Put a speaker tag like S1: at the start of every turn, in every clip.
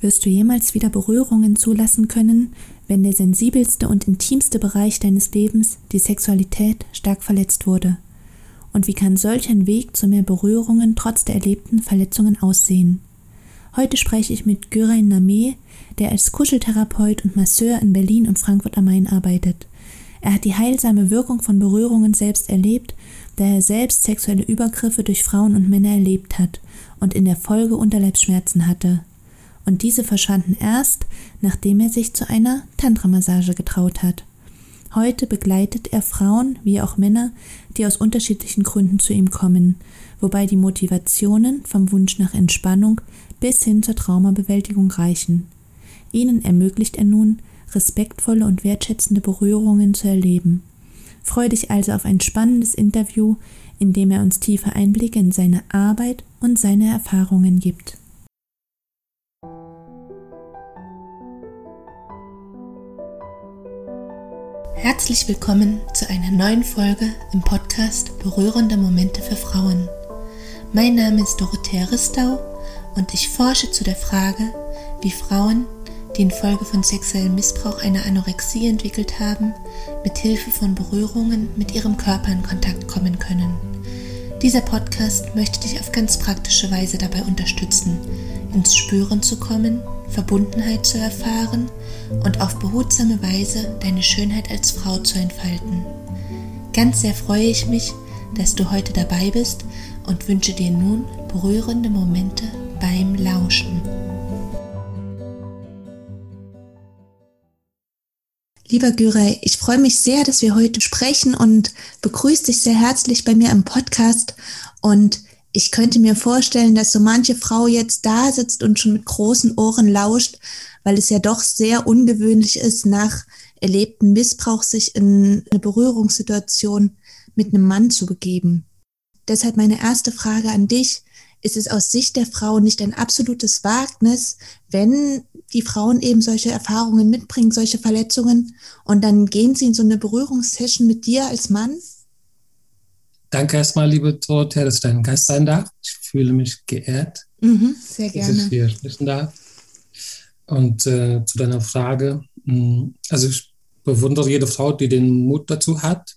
S1: Wirst du jemals wieder Berührungen zulassen können, wenn der sensibelste und intimste Bereich deines Lebens, die Sexualität, stark verletzt wurde? Und wie kann solch ein Weg zu mehr Berührungen trotz der erlebten Verletzungen aussehen? Heute spreche ich mit Gürain Name, der als Kuscheltherapeut und Masseur in Berlin und Frankfurt am Main arbeitet. Er hat die heilsame Wirkung von Berührungen selbst erlebt, da er selbst sexuelle Übergriffe durch Frauen und Männer erlebt hat und in der Folge Unterleibsschmerzen hatte und diese verschwanden erst, nachdem er sich zu einer Tantra-Massage getraut hat. Heute begleitet er Frauen wie auch Männer, die aus unterschiedlichen Gründen zu ihm kommen, wobei die Motivationen vom Wunsch nach Entspannung bis hin zur Traumabewältigung reichen. Ihnen ermöglicht er nun, respektvolle und wertschätzende Berührungen zu erleben. Freue dich also auf ein spannendes Interview, in dem er uns tiefe Einblicke in seine Arbeit und seine Erfahrungen gibt. Herzlich willkommen zu einer neuen Folge im Podcast Berührende Momente für Frauen. Mein Name ist Dorothea Ristau und ich forsche zu der Frage, wie Frauen, die infolge von sexuellem Missbrauch eine Anorexie entwickelt haben, mit Hilfe von Berührungen mit ihrem Körper in Kontakt kommen können. Dieser Podcast möchte dich auf ganz praktische Weise dabei unterstützen, ins Spüren zu kommen, Verbundenheit zu erfahren und auf behutsame Weise deine Schönheit als Frau zu entfalten. Ganz sehr freue ich mich, dass du heute dabei bist und wünsche dir nun berührende Momente beim Lauschen. Lieber Gürey, ich freue mich sehr, dass wir heute sprechen und begrüße dich sehr herzlich bei mir im Podcast. Und ich könnte mir vorstellen, dass so manche Frau jetzt da sitzt und schon mit großen Ohren lauscht, weil es ja doch sehr ungewöhnlich ist, nach erlebten Missbrauch sich in eine Berührungssituation mit einem Mann zu begeben. Deshalb meine erste Frage an dich. Ist es aus Sicht der Frau nicht ein absolutes Wagnis, wenn die Frauen eben solche Erfahrungen mitbringen, solche Verletzungen, und dann gehen sie in so eine Berührungssession mit dir als Mann?
S2: Danke erstmal, liebe Dorothea, dass ich dein Gast sein darf. Ich fühle mich geehrt,
S1: mhm, sehr gerne.
S2: dass ich hier sprechen darf. Und äh, zu deiner Frage, hm, also ich bewundere jede Frau, die den Mut dazu hat.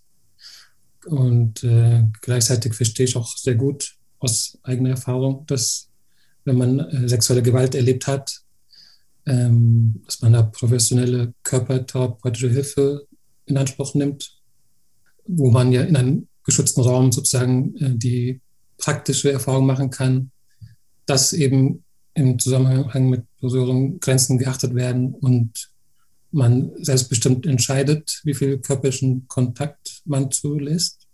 S2: Und äh, gleichzeitig verstehe ich auch sehr gut aus eigener Erfahrung, dass wenn man äh, sexuelle Gewalt erlebt hat, ähm, dass man da professionelle körpertherapeutische Hilfe in Anspruch nimmt, wo man ja in einem geschützten Raum sozusagen äh, die praktische Erfahrung machen kann, dass eben im Zusammenhang mit Berührung Grenzen geachtet werden und man selbstbestimmt entscheidet, wie viel körperlichen Kontakt man zulässt.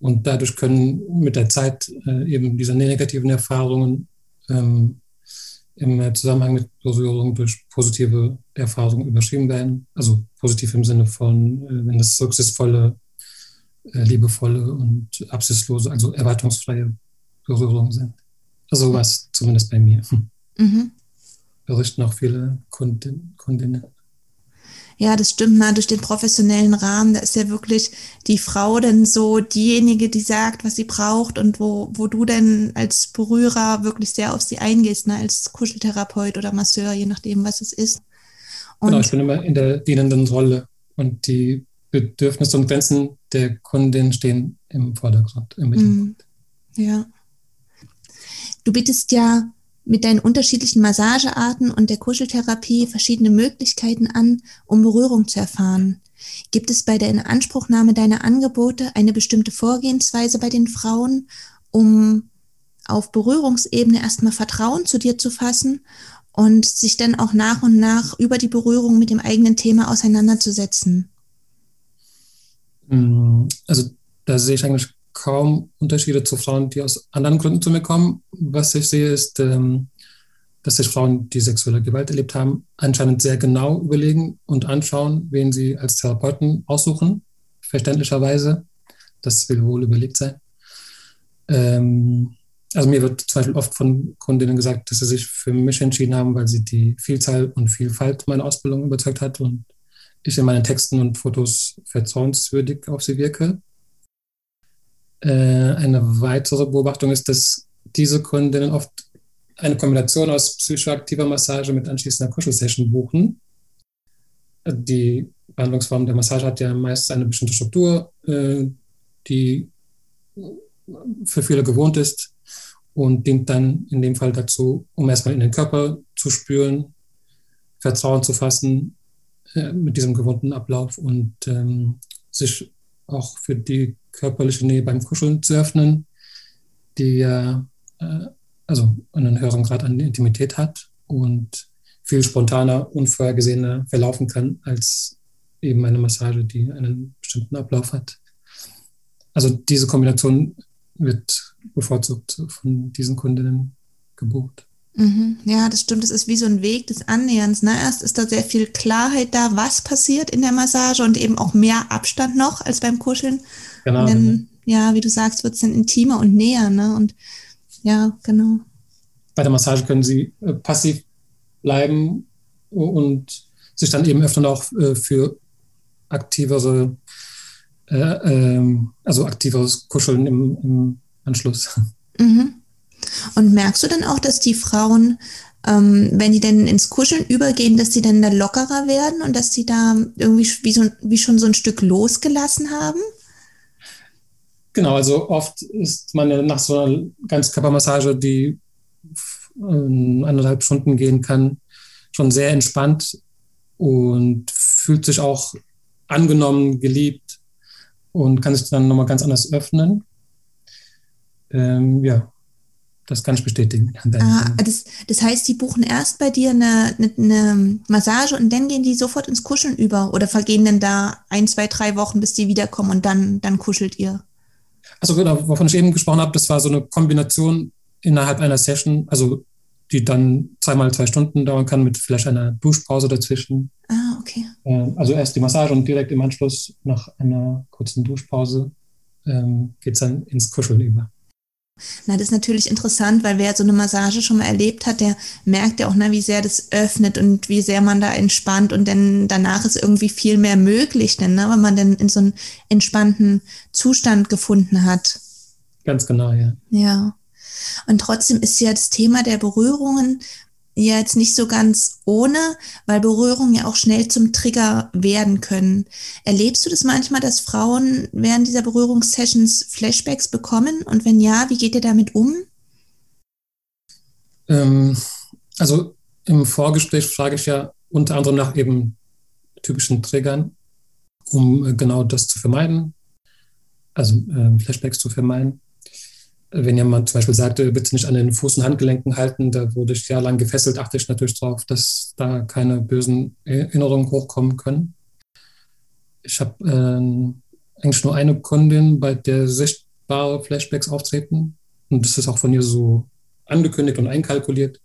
S2: Und dadurch können mit der Zeit äh, eben diese negativen Erfahrungen ähm, im Zusammenhang mit Berührung durch positive Erfahrungen überschrieben werden. Also positiv im Sinne von, äh, wenn das rücksichtsvolle liebevolle und absichtslose, also erwartungsfreie Berührungen sind. Also was zumindest bei mir. Mhm. Berichten auch viele Kundin, Kundinnen.
S1: Ja, das stimmt mal durch den professionellen Rahmen. Da ist ja wirklich die Frau dann so diejenige, die sagt, was sie braucht und wo, wo du dann als Berührer wirklich sehr auf sie eingehst, ne, als Kuscheltherapeut oder Masseur, je nachdem, was es ist.
S2: Und genau, ich bin immer in der dienenden Rolle und die Bedürfnisse und Grenzen der Kundin stehen im Vordergrund, im Mittelpunkt.
S1: Mhm. Ja. Du bietest ja mit deinen unterschiedlichen Massagearten und der Kuscheltherapie verschiedene Möglichkeiten an, um Berührung zu erfahren. Gibt es bei der Inanspruchnahme deiner Angebote eine bestimmte Vorgehensweise bei den Frauen, um auf Berührungsebene erstmal Vertrauen zu dir zu fassen und sich dann auch nach und nach über die Berührung mit dem eigenen Thema auseinanderzusetzen?
S2: Mm, also da sehe ich eigentlich kaum Unterschiede zu Frauen, die aus anderen Gründen zu mir kommen. Was ich sehe, ist, ähm, dass sich Frauen, die sexuelle Gewalt erlebt haben, anscheinend sehr genau überlegen und anschauen, wen sie als Therapeuten aussuchen. Verständlicherweise. Das will wohl überlegt sein. Ähm, also mir wird zum Beispiel oft von Kundinnen gesagt, dass sie sich für mich entschieden haben, weil sie die Vielzahl und Vielfalt meiner Ausbildung überzeugt hat und ich in meinen Texten und Fotos vertrauenswürdig auf sie wirke. Äh, eine weitere Beobachtung ist, dass diese Kundinnen oft eine Kombination aus psychoaktiver Massage mit anschließender Kuschelsession buchen. Die Behandlungsform der Massage hat ja meist eine bestimmte Struktur, äh, die für viele gewohnt ist und dient dann in dem Fall dazu, um erstmal in den Körper zu spüren, Vertrauen zu fassen äh, mit diesem gewohnten Ablauf und ähm, sich auch für die körperliche Nähe beim Kuscheln zu öffnen, die ja äh, also einen höheren Grad an Intimität hat und viel spontaner, unvorhergesehener verlaufen kann als eben eine Massage, die einen bestimmten Ablauf hat. Also diese Kombination wird bevorzugt von diesen Kundinnen gebucht.
S1: Mhm. Ja, das stimmt. Das ist wie so ein Weg des Annäherns. Ne? Erst ist da sehr viel Klarheit da, was passiert in der Massage und eben auch mehr Abstand noch als beim Kuscheln. Genau. Dann, genau. ja, wie du sagst, wird es dann intimer und näher. Ne? Und ja, genau.
S2: Bei der Massage können sie äh, passiv bleiben und sich dann eben öffnen auch äh, für aktivere, äh, ähm, also aktiveres Kuscheln im, im Anschluss.
S1: Mhm. Und merkst du dann auch, dass die Frauen, ähm, wenn die dann ins Kuscheln übergehen, dass sie dann da lockerer werden und dass sie da irgendwie wie, so, wie schon so ein Stück losgelassen haben?
S2: Genau, also oft ist man nach so einer Ganzkörpermassage, die äh, eineinhalb Stunden gehen kann, schon sehr entspannt und fühlt sich auch angenommen, geliebt und kann sich dann nochmal ganz anders öffnen. Ähm, ja, das kann ich bestätigen.
S1: Ah, das, das, heißt, die buchen erst bei dir eine, eine, eine, Massage und dann gehen die sofort ins Kuscheln über oder vergehen denn da ein, zwei, drei Wochen, bis die wiederkommen und dann, dann kuschelt ihr?
S2: Also genau, wovon ich eben gesprochen habe, das war so eine Kombination innerhalb einer Session, also die dann zweimal zwei Stunden dauern kann mit vielleicht einer Duschpause dazwischen.
S1: Ah, okay.
S2: Ähm, also erst die Massage und direkt im Anschluss nach einer kurzen Duschpause ähm, geht es dann ins Kuscheln über.
S1: Na, das ist natürlich interessant, weil wer so eine Massage schon mal erlebt hat, der merkt ja auch, na, wie sehr das öffnet und wie sehr man da entspannt und dann danach ist irgendwie viel mehr möglich, denn, ne, wenn man dann in so einen entspannten Zustand gefunden hat.
S2: Ganz genau, ja.
S1: Ja. Und trotzdem ist ja das Thema der Berührungen ja jetzt nicht so ganz ohne, weil Berührungen ja auch schnell zum Trigger werden können. Erlebst du das manchmal, dass Frauen während dieser Berührungssessions Flashbacks bekommen? Und wenn ja, wie geht ihr damit um?
S2: Ähm, also im Vorgespräch frage ich ja unter anderem nach eben typischen Triggern, um äh, genau das zu vermeiden, also äh, Flashbacks zu vermeiden wenn jemand zum Beispiel sagte, bitte nicht an den Fuß- und Handgelenken halten, da wurde ich jahrelang gefesselt, achte ich natürlich darauf, dass da keine bösen Erinnerungen hochkommen können. Ich habe äh, eigentlich nur eine Kundin, bei der sichtbare Flashbacks auftreten. Und das ist auch von ihr so angekündigt und einkalkuliert.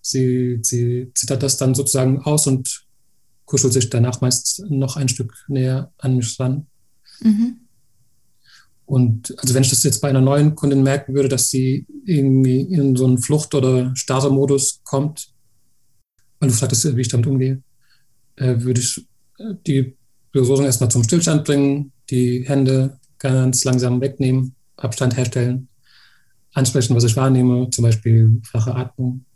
S2: Sie, sie zittert das dann sozusagen aus und kuschelt sich danach meist noch ein Stück näher an mich ran. Mhm. Und also wenn ich das jetzt bei einer neuen Kundin merken würde, dass sie irgendwie in so einen Flucht- oder Starre-Modus kommt, weil du fragtest, wie ich damit umgehe, äh, würde ich äh, die Berührung erstmal zum Stillstand bringen, die Hände ganz langsam wegnehmen, Abstand herstellen, ansprechen, was ich wahrnehme, zum Beispiel flache Atmung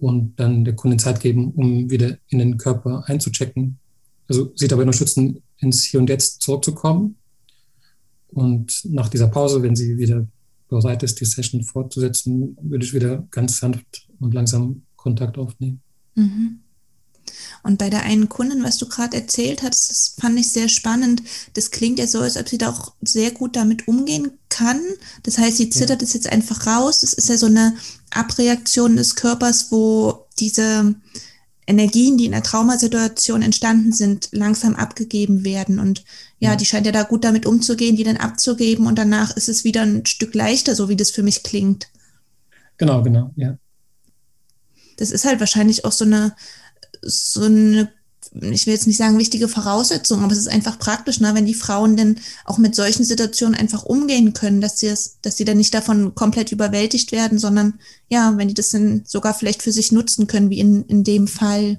S2: und dann der Kundin Zeit geben, um wieder in den Körper einzuchecken. Also sie dabei unterstützen, ins Hier und Jetzt zurückzukommen und nach dieser Pause, wenn sie wieder bereit ist, die Session fortzusetzen, würde ich wieder ganz sanft und langsam Kontakt aufnehmen. Mhm.
S1: Und bei der einen Kundin, was du gerade erzählt hast, das fand ich sehr spannend. Das klingt ja so, als ob sie da auch sehr gut damit umgehen kann. Das heißt, sie zittert es ja. jetzt einfach raus. Das ist ja so eine Abreaktion des Körpers, wo diese Energien, die in der Traumasituation entstanden sind, langsam abgegeben werden. Und ja, die scheint ja da gut damit umzugehen, die dann abzugeben und danach ist es wieder ein Stück leichter, so wie das für mich klingt.
S2: Genau, genau, ja.
S1: Das ist halt wahrscheinlich auch so eine, so eine ich will jetzt nicht sagen wichtige Voraussetzung, aber es ist einfach praktisch, ne, wenn die Frauen denn auch mit solchen Situationen einfach umgehen können, dass sie es, dass sie dann nicht davon komplett überwältigt werden, sondern ja, wenn die das dann sogar vielleicht für sich nutzen können, wie in, in dem Fall.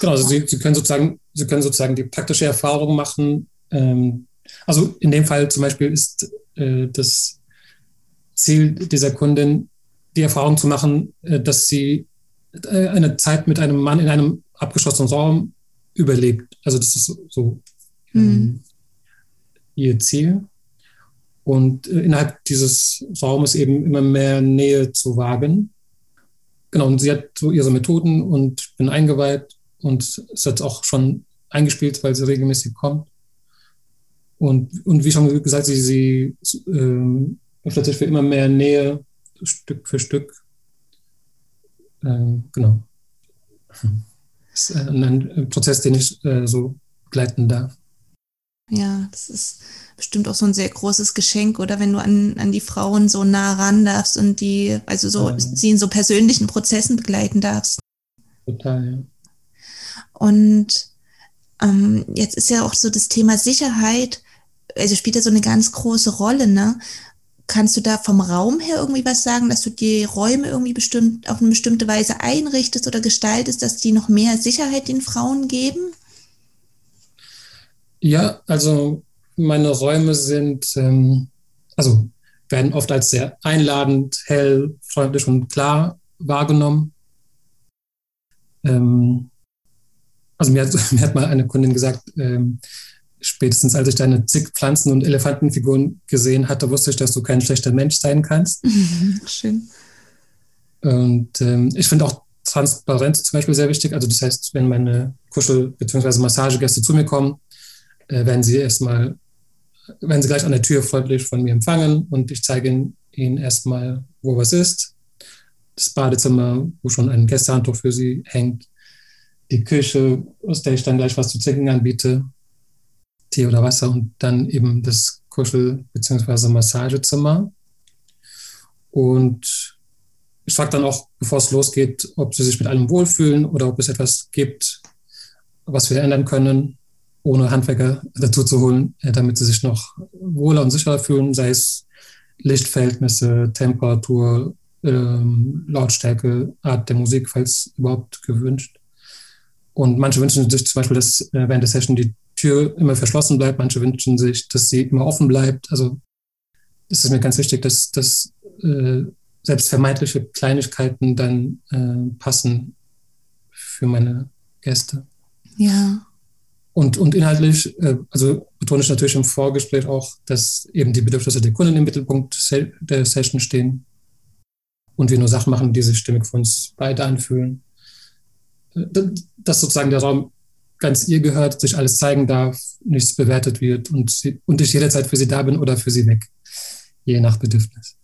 S2: Genau, also sie, sie können sozusagen, sie können sozusagen die praktische Erfahrung machen. Ähm, also in dem Fall zum Beispiel ist äh, das Ziel dieser Kundin, die Erfahrung zu machen, äh, dass sie äh, eine Zeit mit einem Mann in einem abgeschlossenen Raum überlebt. Also das ist so ähm, mhm. ihr Ziel. Und äh, innerhalb dieses Raumes eben immer mehr Nähe zu wagen. Genau, und sie hat so ihre Methoden und bin eingeweiht und es hat auch schon eingespielt, weil sie regelmäßig kommt. Und, und wie schon gesagt, sie, sie ähm, öffnet sich für immer mehr Nähe, Stück für Stück. Ähm, genau. Das ist ein, Prozess, den ich äh, so begleiten darf.
S1: Ja, das ist bestimmt auch so ein sehr großes Geschenk, oder wenn du an, an die Frauen so nah ran darfst und die, also so, ja. sie in so persönlichen Prozessen begleiten darfst.
S2: Total, ja.
S1: Und ähm, jetzt ist ja auch so das Thema Sicherheit, also spielt ja so eine ganz große Rolle, ne? Kannst du da vom Raum her irgendwie was sagen, dass du die Räume irgendwie bestimmt auf eine bestimmte Weise einrichtest oder gestaltest, dass die noch mehr Sicherheit den Frauen geben?
S2: Ja, also meine Räume sind, ähm, also werden oft als sehr einladend, hell, freundlich und klar wahrgenommen. Ähm, also mir hat, mir hat mal eine Kundin gesagt, ähm, spätestens als ich deine zig Pflanzen- und Elefantenfiguren gesehen hatte, wusste ich, dass du kein schlechter Mensch sein kannst.
S1: Schön.
S2: Und ähm, ich finde auch Transparenz zum Beispiel sehr wichtig. Also das heißt, wenn meine Kuschel- bzw. Massagegäste zu mir kommen, äh, werden sie erstmal, werden sie gleich an der Tür freundlich von mir empfangen und ich zeige ihnen erstmal, wo was ist. Das Badezimmer, wo schon ein Gästehandtuch für sie hängt, die Küche, aus der ich dann gleich was zu trinken anbiete, Tee oder Wasser und dann eben das Kuschel- bzw. Massagezimmer. Und ich frage dann auch, bevor es losgeht, ob sie sich mit allem wohlfühlen oder ob es etwas gibt, was wir ändern können, ohne Handwerker dazu zu holen, äh, damit sie sich noch wohler und sicherer fühlen, sei es Lichtverhältnisse, Temperatur, ähm, Lautstärke, Art der Musik, falls überhaupt gewünscht. Und manche wünschen sich zum Beispiel, dass äh, während der Session die Tür immer verschlossen bleibt. Manche wünschen sich, dass sie immer offen bleibt. Also es ist mir ganz wichtig, dass, dass äh, selbst vermeintliche Kleinigkeiten dann äh, passen für meine Gäste.
S1: Ja.
S2: Und, und inhaltlich, äh, also betone ich natürlich im Vorgespräch auch, dass eben die Bedürfnisse der Kunden im Mittelpunkt der Session stehen und wir nur Sachen machen, die sich stimmig für uns beide anfühlen dass sozusagen der Raum ganz ihr gehört, sich alles zeigen darf, nichts bewertet wird und, sie, und ich jederzeit für sie da bin oder für sie weg, je nach Bedürfnis.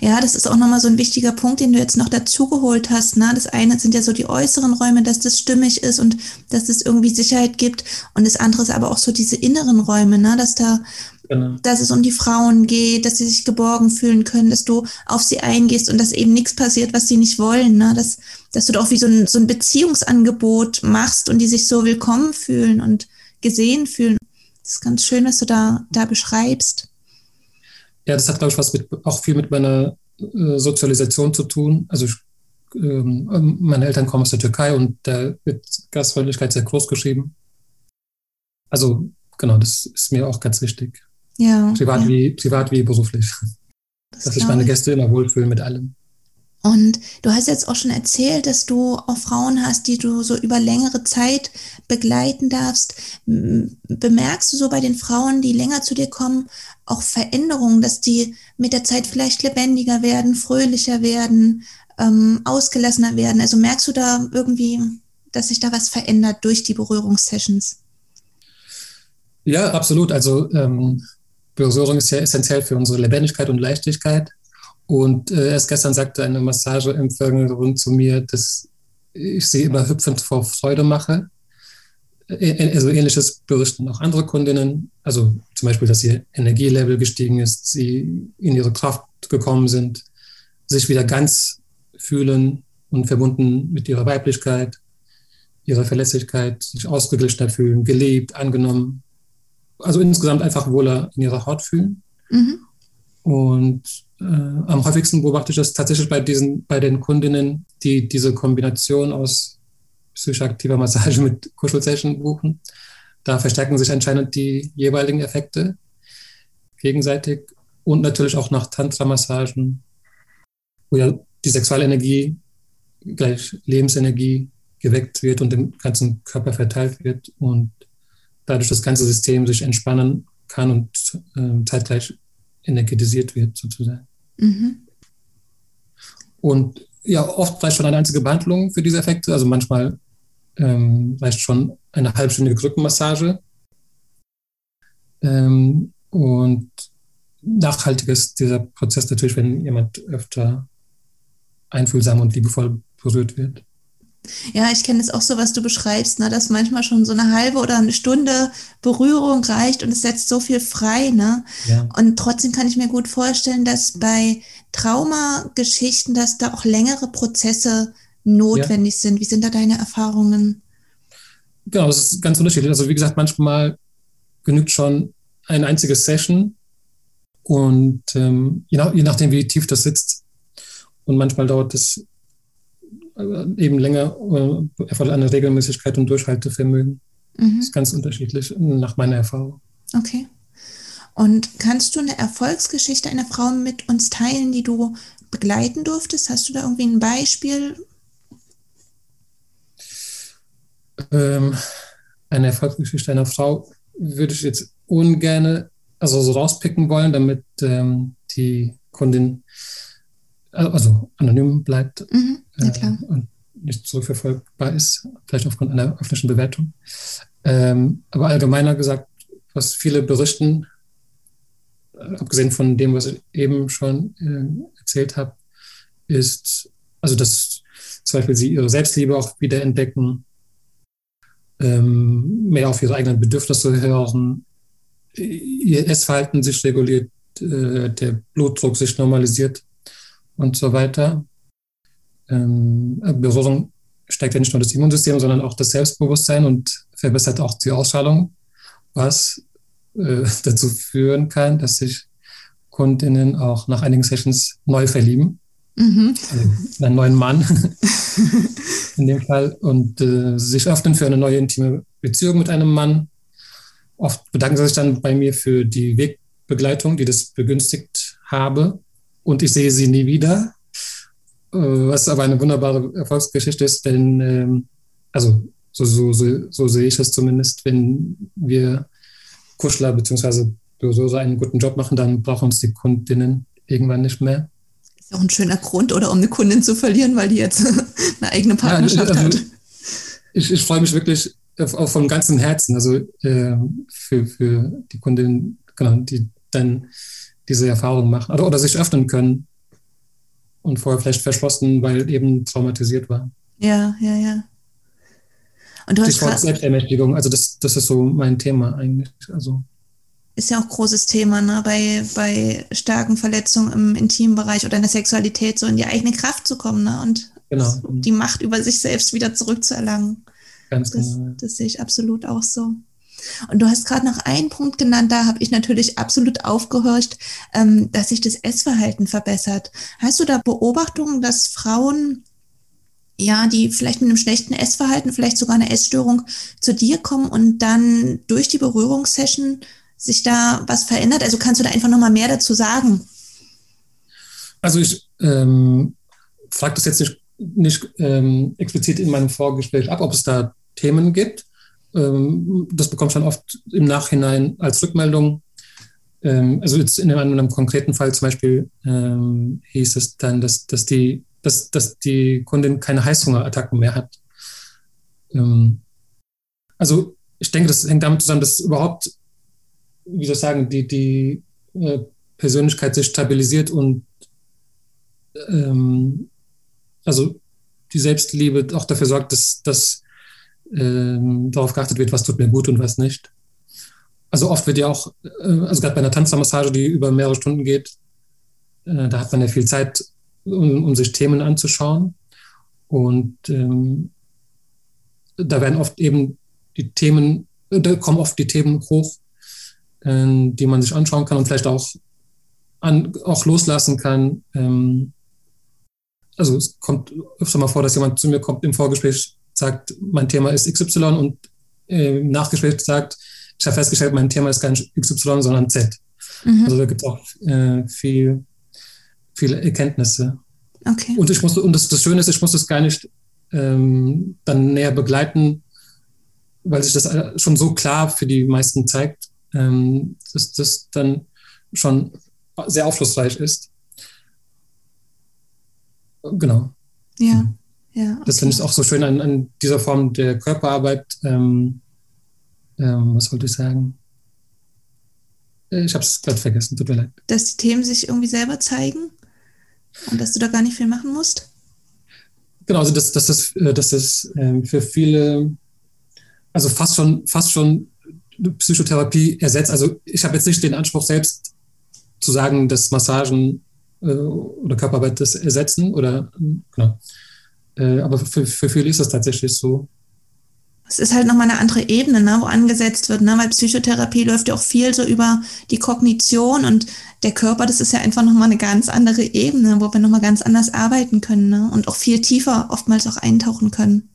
S1: Ja, das ist auch nochmal so ein wichtiger Punkt, den du jetzt noch dazugeholt hast. Ne? Das eine sind ja so die äußeren Räume, dass das stimmig ist und dass es irgendwie Sicherheit gibt. Und das andere ist aber auch so diese inneren Räume, ne? dass da Genau. Dass es um die Frauen geht, dass sie sich geborgen fühlen können, dass du auf sie eingehst und dass eben nichts passiert, was sie nicht wollen. Ne? Dass, dass du doch wie so ein, so ein Beziehungsangebot machst und die sich so willkommen fühlen und gesehen fühlen. Das ist ganz schön, was du da, da beschreibst.
S2: Ja, das hat, glaube ich, was mit, auch viel mit meiner äh, Sozialisation zu tun. Also ich, ähm, meine Eltern kommen aus der Türkei und da wird Gastfreundlichkeit sehr groß geschrieben. Also genau, das ist mir auch ganz wichtig.
S1: Ja.
S2: Privat,
S1: ja.
S2: Wie, privat wie beruflich. Das dass sich meine Gäste immer wohlfühlen mit allem.
S1: Und du hast jetzt auch schon erzählt, dass du auch Frauen hast, die du so über längere Zeit begleiten darfst. Bemerkst du so bei den Frauen, die länger zu dir kommen, auch Veränderungen, dass die mit der Zeit vielleicht lebendiger werden, fröhlicher werden, ähm, ausgelassener werden? Also merkst du da irgendwie, dass sich da was verändert durch die Berührungssessions?
S2: Ja, absolut. Also ähm, Berührung ist ja essentiell für unsere Lebendigkeit und Leichtigkeit. Und äh, erst gestern sagte eine Massageempfängerin zu mir, dass ich sie immer hüpfend vor Freude mache. Also ähnliches berichten auch andere Kundinnen. Also zum Beispiel, dass ihr Energielevel gestiegen ist, sie in ihre Kraft gekommen sind, sich wieder ganz fühlen und verbunden mit ihrer Weiblichkeit, ihrer Verlässlichkeit, sich ausgeglichener fühlen, geliebt, angenommen, also insgesamt einfach wohler in ihrer Haut fühlen. Mhm. Und äh, am häufigsten beobachte ich das tatsächlich bei diesen, bei den Kundinnen, die diese Kombination aus psychoaktiver Massage mit Kuschelsession buchen. Da verstärken sich anscheinend die jeweiligen Effekte gegenseitig und natürlich auch nach Tantra-Massagen, wo ja die Sexualenergie gleich Lebensenergie geweckt wird und im ganzen Körper verteilt wird und dadurch das ganze System sich entspannen kann und äh, zeitgleich energetisiert wird sozusagen. Mhm. Und ja, oft reicht schon eine einzige Behandlung für diese Effekte. Also manchmal ähm, reicht schon eine halbstündige Rückenmassage. Ähm, und nachhaltig ist dieser Prozess natürlich, wenn jemand öfter einfühlsam und liebevoll berührt wird.
S1: Ja, ich kenne es auch so, was du beschreibst, ne, dass manchmal schon so eine halbe oder eine Stunde Berührung reicht und es setzt so viel frei. Ne? Ja. Und trotzdem kann ich mir gut vorstellen, dass bei Traumageschichten, dass da auch längere Prozesse notwendig ja. sind. Wie sind da deine Erfahrungen?
S2: Genau, das ist ganz unterschiedlich. Also wie gesagt, manchmal genügt schon eine einzige Session und ähm, je, nach, je nachdem, wie tief das sitzt. Und manchmal dauert es äh, eben länger, äh, erfordert eine Regelmäßigkeit und Durchhaltevermögen. Mhm. Das ist ganz unterschiedlich nach meiner Erfahrung.
S1: Okay. Und kannst du eine Erfolgsgeschichte einer Frau mit uns teilen, die du begleiten durftest? Hast du da irgendwie ein Beispiel?
S2: Ähm, eine Erfolgsgeschichte einer Frau würde ich jetzt ungern also so rauspicken wollen, damit ähm, die Kundin also anonym bleibt mhm, äh, und nicht zurückverfolgbar ist, vielleicht aufgrund einer öffentlichen Bewertung. Ähm, aber allgemeiner gesagt, was viele berichten, äh, abgesehen von dem, was ich eben schon äh, erzählt habe, ist, also dass zum Beispiel sie ihre Selbstliebe auch wieder entdecken, ähm, mehr auf ihre eigenen Bedürfnisse hören, ihr Essverhalten sich reguliert, äh, der Blutdruck sich normalisiert und so weiter. Ähm, Berührung stärkt ja nicht nur das Immunsystem, sondern auch das Selbstbewusstsein und verbessert auch die Ausstrahlung, was äh, dazu führen kann, dass sich Kundinnen auch nach einigen Sessions neu verlieben. Mhm. Also einen neuen Mann in dem Fall und äh, sich öffnen für eine neue intime Beziehung mit einem Mann. Oft bedanken sie sich dann bei mir für die Wegbegleitung, die das begünstigt habe und ich sehe sie nie wieder. Äh, was aber eine wunderbare Erfolgsgeschichte ist, denn, ähm, also so, so, so, so sehe ich es zumindest, wenn wir Kuschler bzw. so einen guten Job machen, dann brauchen uns die Kundinnen irgendwann nicht mehr.
S1: Ist auch ein schöner Grund, oder um eine Kundin zu verlieren, weil die jetzt eine eigene Partnerschaft ja, also, hat.
S2: Ich, ich freue mich wirklich auch von ganzem Herzen, also äh, für, für die Kundinnen, genau, die dann diese Erfahrung machen oder, oder sich öffnen können und vorher vielleicht verschlossen, weil eben traumatisiert war.
S1: Ja, ja, ja.
S2: Und du hast Stichwort Selbstermächtigung, also das, das ist so mein Thema eigentlich. Also
S1: ist ja auch großes Thema, ne? bei, bei starken Verletzungen im Intimbereich oder in der Sexualität so in die eigene Kraft zu kommen ne? und genau. die Macht über sich selbst wieder zurückzuerlangen. Ganz das, genau. Das sehe ich absolut auch so. Und du hast gerade noch einen Punkt genannt, da habe ich natürlich absolut aufgehorcht, ähm, dass sich das Essverhalten verbessert. Hast du da Beobachtungen, dass Frauen, ja, die vielleicht mit einem schlechten Essverhalten, vielleicht sogar eine Essstörung zu dir kommen und dann durch die Berührungssession sich da was verändert? Also kannst du da einfach nochmal mehr dazu sagen?
S2: Also ich ähm, frage das jetzt nicht, nicht ähm, explizit in meinem Vorgespräch ab, ob es da Themen gibt. Ähm, das bekommt man oft im Nachhinein als Rückmeldung. Ähm, also jetzt in einem, in einem, konkreten Fall zum Beispiel ähm, hieß es dann, dass, dass, die, dass, dass die Kundin keine Heißhungerattacken mehr hat. Also ich denke, das hängt damit zusammen, dass überhaupt, wie soll ich sagen, die, die äh, Persönlichkeit sich stabilisiert und also die Selbstliebe auch dafür sorgt, dass, dass ähm, darauf geachtet wird, was tut mir gut und was nicht. Also oft wird ja auch, äh, also gerade bei einer Tanzmassage, die über mehrere Stunden geht, äh, da hat man ja viel Zeit, um, um sich Themen anzuschauen. Und ähm, da werden oft eben die Themen, da kommen oft die Themen hoch, äh, die man sich anschauen kann und vielleicht auch, an, auch loslassen kann. Ähm, also es kommt öfter mal vor, dass jemand zu mir kommt im Vorgespräch sagt, mein Thema ist XY und äh, im Nachgespräch sagt, ich habe festgestellt, mein Thema ist gar nicht XY, sondern Z. Mhm. Also da gibt es auch äh, viel, viele Erkenntnisse.
S1: Okay.
S2: Und ich musste, und das, das Schöne ist, ich musste es gar nicht ähm, dann näher begleiten, weil sich das äh, schon so klar für die meisten zeigt, ähm, dass das dann schon sehr aufschlussreich ist. Genau.
S1: Ja, mhm. Ja. Okay.
S2: Das finde ich auch so schön an, an dieser Form der Körperarbeit. Ähm, ähm, was wollte ich sagen? Äh, ich habe es gerade vergessen, tut mir leid.
S1: Dass die Themen sich irgendwie selber zeigen und dass du da gar nicht viel machen musst?
S2: Genau, also dass, dass das, äh, dass das ähm, für viele, also fast schon, fast schon Psychotherapie ersetzt. Also ich habe jetzt nicht den Anspruch selbst zu sagen, dass Massagen äh, oder Körperarbeit das ersetzen oder genau. Äh, aber für, für viele ist das tatsächlich so.
S1: Es ist halt nochmal eine andere Ebene, ne, wo angesetzt wird, ne, weil Psychotherapie läuft ja auch viel so über die Kognition und der Körper, das ist ja einfach nochmal eine ganz andere Ebene, wo wir nochmal ganz anders arbeiten können ne, und auch viel tiefer oftmals auch eintauchen können.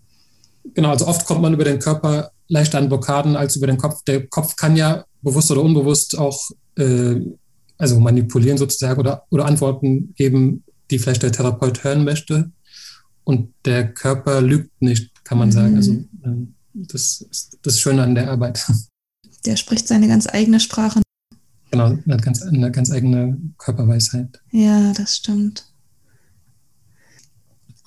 S2: Genau, also oft kommt man über den Körper leichter an Blockaden als über den Kopf. Der Kopf kann ja bewusst oder unbewusst auch äh, also manipulieren sozusagen oder, oder Antworten geben, die vielleicht der Therapeut hören möchte. Und der Körper lügt nicht, kann man mhm. sagen. Also ähm, das ist das Schöne an der Arbeit.
S1: Der spricht seine ganz eigene Sprache.
S2: Genau, eine ganz, eine ganz eigene Körperweisheit.
S1: Ja, das stimmt.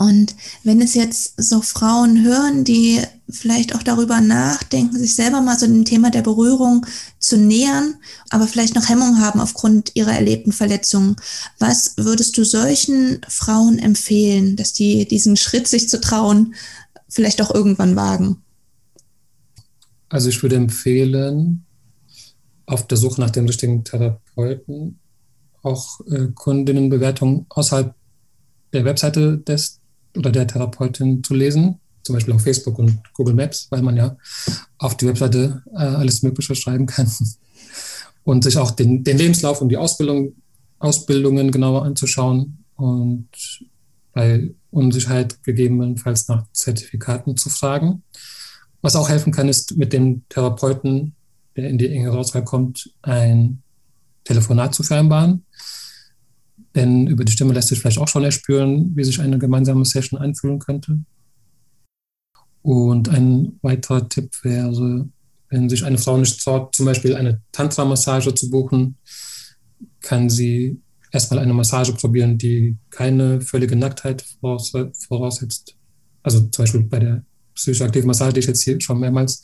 S1: Und wenn es jetzt so Frauen hören, die vielleicht auch darüber nachdenken, sich selber mal so dem Thema der Berührung zu nähern, aber vielleicht noch Hemmung haben aufgrund ihrer erlebten Verletzungen, was würdest du solchen Frauen empfehlen, dass die diesen Schritt sich zu trauen, vielleicht auch irgendwann wagen?
S2: Also ich würde empfehlen, auf der Suche nach dem richtigen Therapeuten auch äh, Kundinnenbewertungen außerhalb der Webseite des oder der Therapeutin zu lesen, zum Beispiel auf Facebook und Google Maps, weil man ja auf die Webseite äh, alles Mögliche schreiben kann. Und sich auch den, den Lebenslauf und die Ausbildung, Ausbildungen genauer anzuschauen und bei Unsicherheit gegebenenfalls nach Zertifikaten zu fragen. Was auch helfen kann, ist mit dem Therapeuten, der in die engere Auswahl kommt, ein Telefonat zu vereinbaren denn über die Stimme lässt sich vielleicht auch schon erspüren, wie sich eine gemeinsame Session anfühlen könnte. Und ein weiterer Tipp wäre, wenn sich eine Frau nicht traut, zum Beispiel eine Tantra-Massage zu buchen, kann sie erstmal eine Massage probieren, die keine völlige Nacktheit voraussetzt. Also zum Beispiel bei der psychoaktiven Massage, die ich jetzt hier schon mehrmals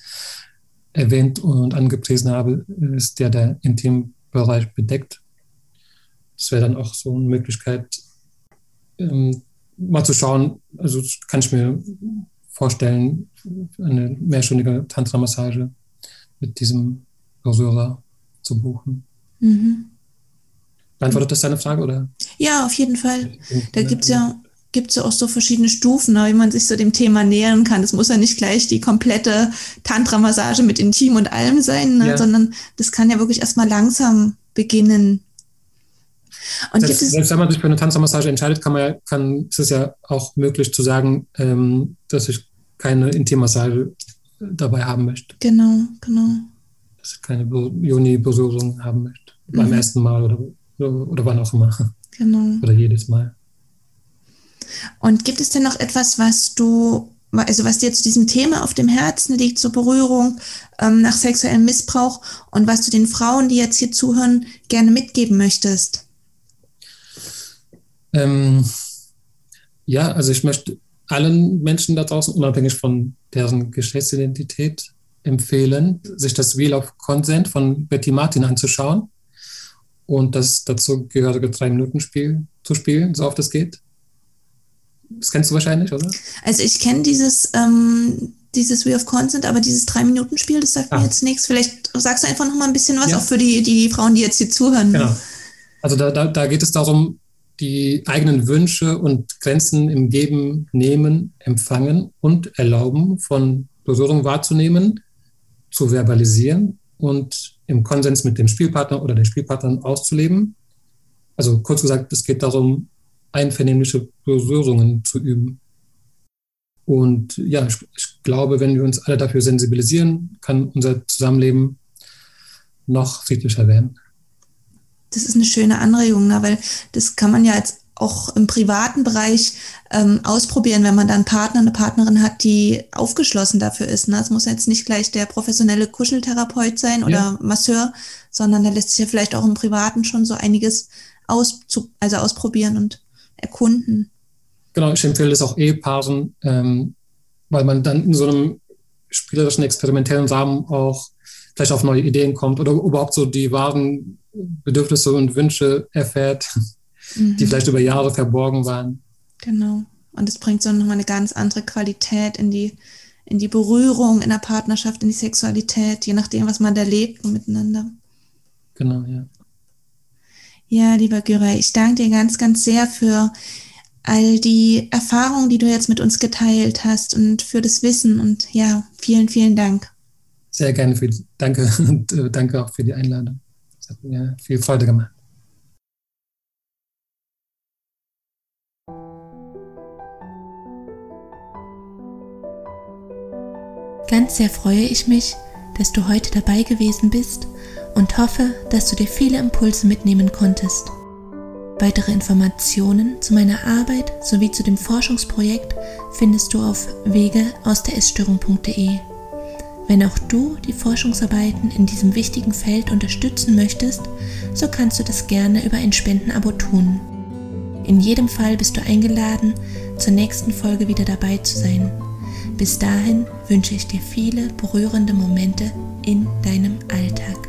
S2: erwähnt und angepriesen habe, ist der der Intimbereich bedeckt das wäre dann auch so eine Möglichkeit, ähm, mal zu schauen, also kann ich mir vorstellen, eine mehrstündige Tantra-Massage mit diesem Berührer zu buchen. Mhm. Beantwortet das deine Frage, oder?
S1: Ja, auf jeden Fall. Da gibt es ja gibt es ja auch so verschiedene Stufen, ne, wie man sich so dem Thema nähern kann. Es muss ja nicht gleich die komplette Tantra-Massage mit Intim und allem sein, ne, ja. sondern das kann ja wirklich erstmal langsam beginnen.
S2: Und selbst, selbst, wenn man sich für eine Tanzmassage entscheidet, kann man ja, kann, ist es ja auch möglich zu sagen, ähm, dass ich keine Intimmassage dabei haben möchte.
S1: Genau, genau.
S2: Dass ich keine Juni-Berührung haben möchte. Mhm. Beim ersten Mal oder, oder wann auch immer.
S1: Genau.
S2: Oder jedes Mal.
S1: Und gibt es denn noch etwas, was du, also was dir zu diesem Thema auf dem Herzen liegt, zur Berührung ähm, nach sexuellem Missbrauch und was du den Frauen, die jetzt hier zuhören, gerne mitgeben möchtest?
S2: Ähm, ja, also ich möchte allen Menschen da draußen, unabhängig von deren Geschlechtsidentität, empfehlen, sich das Wheel of Consent von Betty Martin anzuschauen und das dazu gehörige Drei-Minuten-Spiel zu spielen, so oft es geht. Das kennst du wahrscheinlich, oder?
S1: Also ich kenne dieses, ähm, dieses Wheel of Consent, aber dieses Drei-Minuten-Spiel, das sagt ah. mir jetzt nichts. Vielleicht sagst du einfach noch mal ein bisschen was, ja. auch für die, die Frauen, die jetzt hier zuhören.
S2: Genau. Also da, da, da geht es darum, die eigenen Wünsche und Grenzen im Geben, Nehmen, Empfangen und Erlauben von Berührung wahrzunehmen, zu verbalisieren und im Konsens mit dem Spielpartner oder der Spielpartnerin auszuleben. Also kurz gesagt, es geht darum, einvernehmliche Berührungen zu üben. Und ja, ich, ich glaube, wenn wir uns alle dafür sensibilisieren, kann unser Zusammenleben noch friedlicher werden
S1: das ist eine schöne Anregung, ne? weil das kann man ja als auch im privaten Bereich ähm, ausprobieren, wenn man dann einen Partner, eine Partnerin hat, die aufgeschlossen dafür ist. Ne? Es muss jetzt nicht gleich der professionelle Kuscheltherapeut sein oder ja. Masseur, sondern da lässt sich ja vielleicht auch im Privaten schon so einiges aus, also ausprobieren und erkunden.
S2: Genau, ich empfehle es auch Ehepaaren, ähm, weil man dann in so einem spielerischen, experimentellen Rahmen auch vielleicht auf neue Ideen kommt oder überhaupt so die wahren Bedürfnisse und Wünsche erfährt, mhm. die vielleicht über Jahre verborgen waren.
S1: Genau. Und es bringt so nochmal eine ganz andere Qualität in die, in die Berührung, in der Partnerschaft, in die Sexualität, je nachdem, was man da lebt miteinander.
S2: Genau, ja.
S1: Ja, lieber Gyre, ich danke dir ganz, ganz sehr für all die Erfahrungen, die du jetzt mit uns geteilt hast und für das Wissen. Und ja, vielen, vielen Dank.
S2: Sehr gerne. Für, danke und äh, danke auch für die Einladung. Hat mir viel Freude gemacht.
S1: Ganz sehr freue ich mich, dass du heute dabei gewesen bist und hoffe, dass du dir viele Impulse mitnehmen konntest. Weitere Informationen zu meiner Arbeit sowie zu dem Forschungsprojekt findest du auf wege aus der. Wenn auch du die Forschungsarbeiten in diesem wichtigen Feld unterstützen möchtest, so kannst du das gerne über ein Spendenabo tun. In jedem Fall bist du eingeladen, zur nächsten Folge wieder dabei zu sein. Bis dahin wünsche ich dir viele berührende Momente in deinem Alltag.